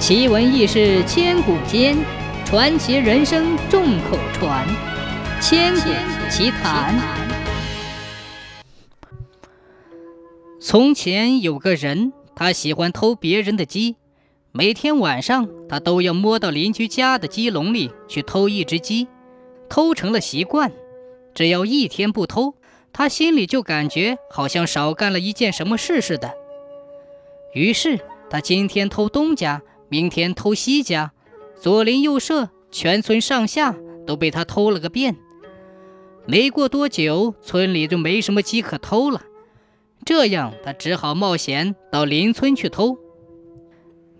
奇闻异事千古间，传奇人生众口传。千古奇谈。从前有个人，他喜欢偷别人的鸡，每天晚上他都要摸到邻居家的鸡笼里去偷一只鸡，偷成了习惯。只要一天不偷，他心里就感觉好像少干了一件什么事似的。于是他今天偷东家。明天偷西家，左邻右舍、全村上下都被他偷了个遍。没过多久，村里就没什么鸡可偷了。这样，他只好冒险到邻村去偷。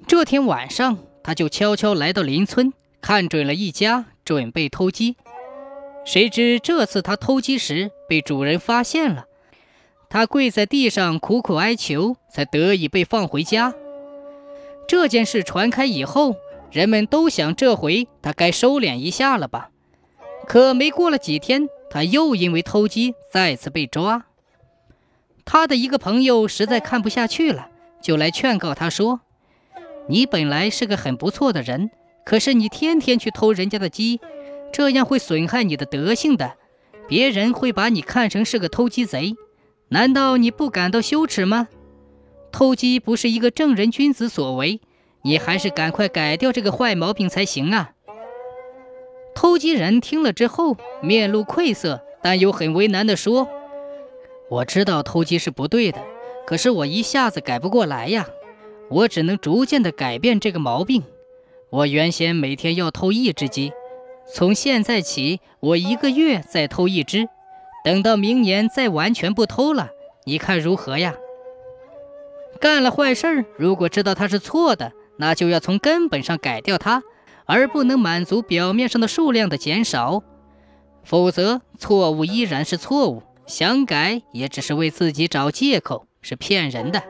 这天晚上，他就悄悄来到邻村，看准了一家，准备偷鸡。谁知这次他偷鸡时被主人发现了，他跪在地上苦苦哀求，才得以被放回家。这件事传开以后，人们都想这回他该收敛一下了吧？可没过了几天，他又因为偷鸡再次被抓。他的一个朋友实在看不下去了，就来劝告他说：“你本来是个很不错的人，可是你天天去偷人家的鸡，这样会损害你的德性的，别人会把你看成是个偷鸡贼。难道你不感到羞耻吗？”偷鸡不是一个正人君子所为，你还是赶快改掉这个坏毛病才行啊！偷鸡人听了之后，面露愧色，但又很为难地说：“我知道偷鸡是不对的，可是我一下子改不过来呀，我只能逐渐地改变这个毛病。我原先每天要偷一只鸡，从现在起，我一个月再偷一只，等到明年再完全不偷了，你看如何呀？”干了坏事，如果知道它是错的，那就要从根本上改掉它，而不能满足表面上的数量的减少。否则，错误依然是错误，想改也只是为自己找借口，是骗人的。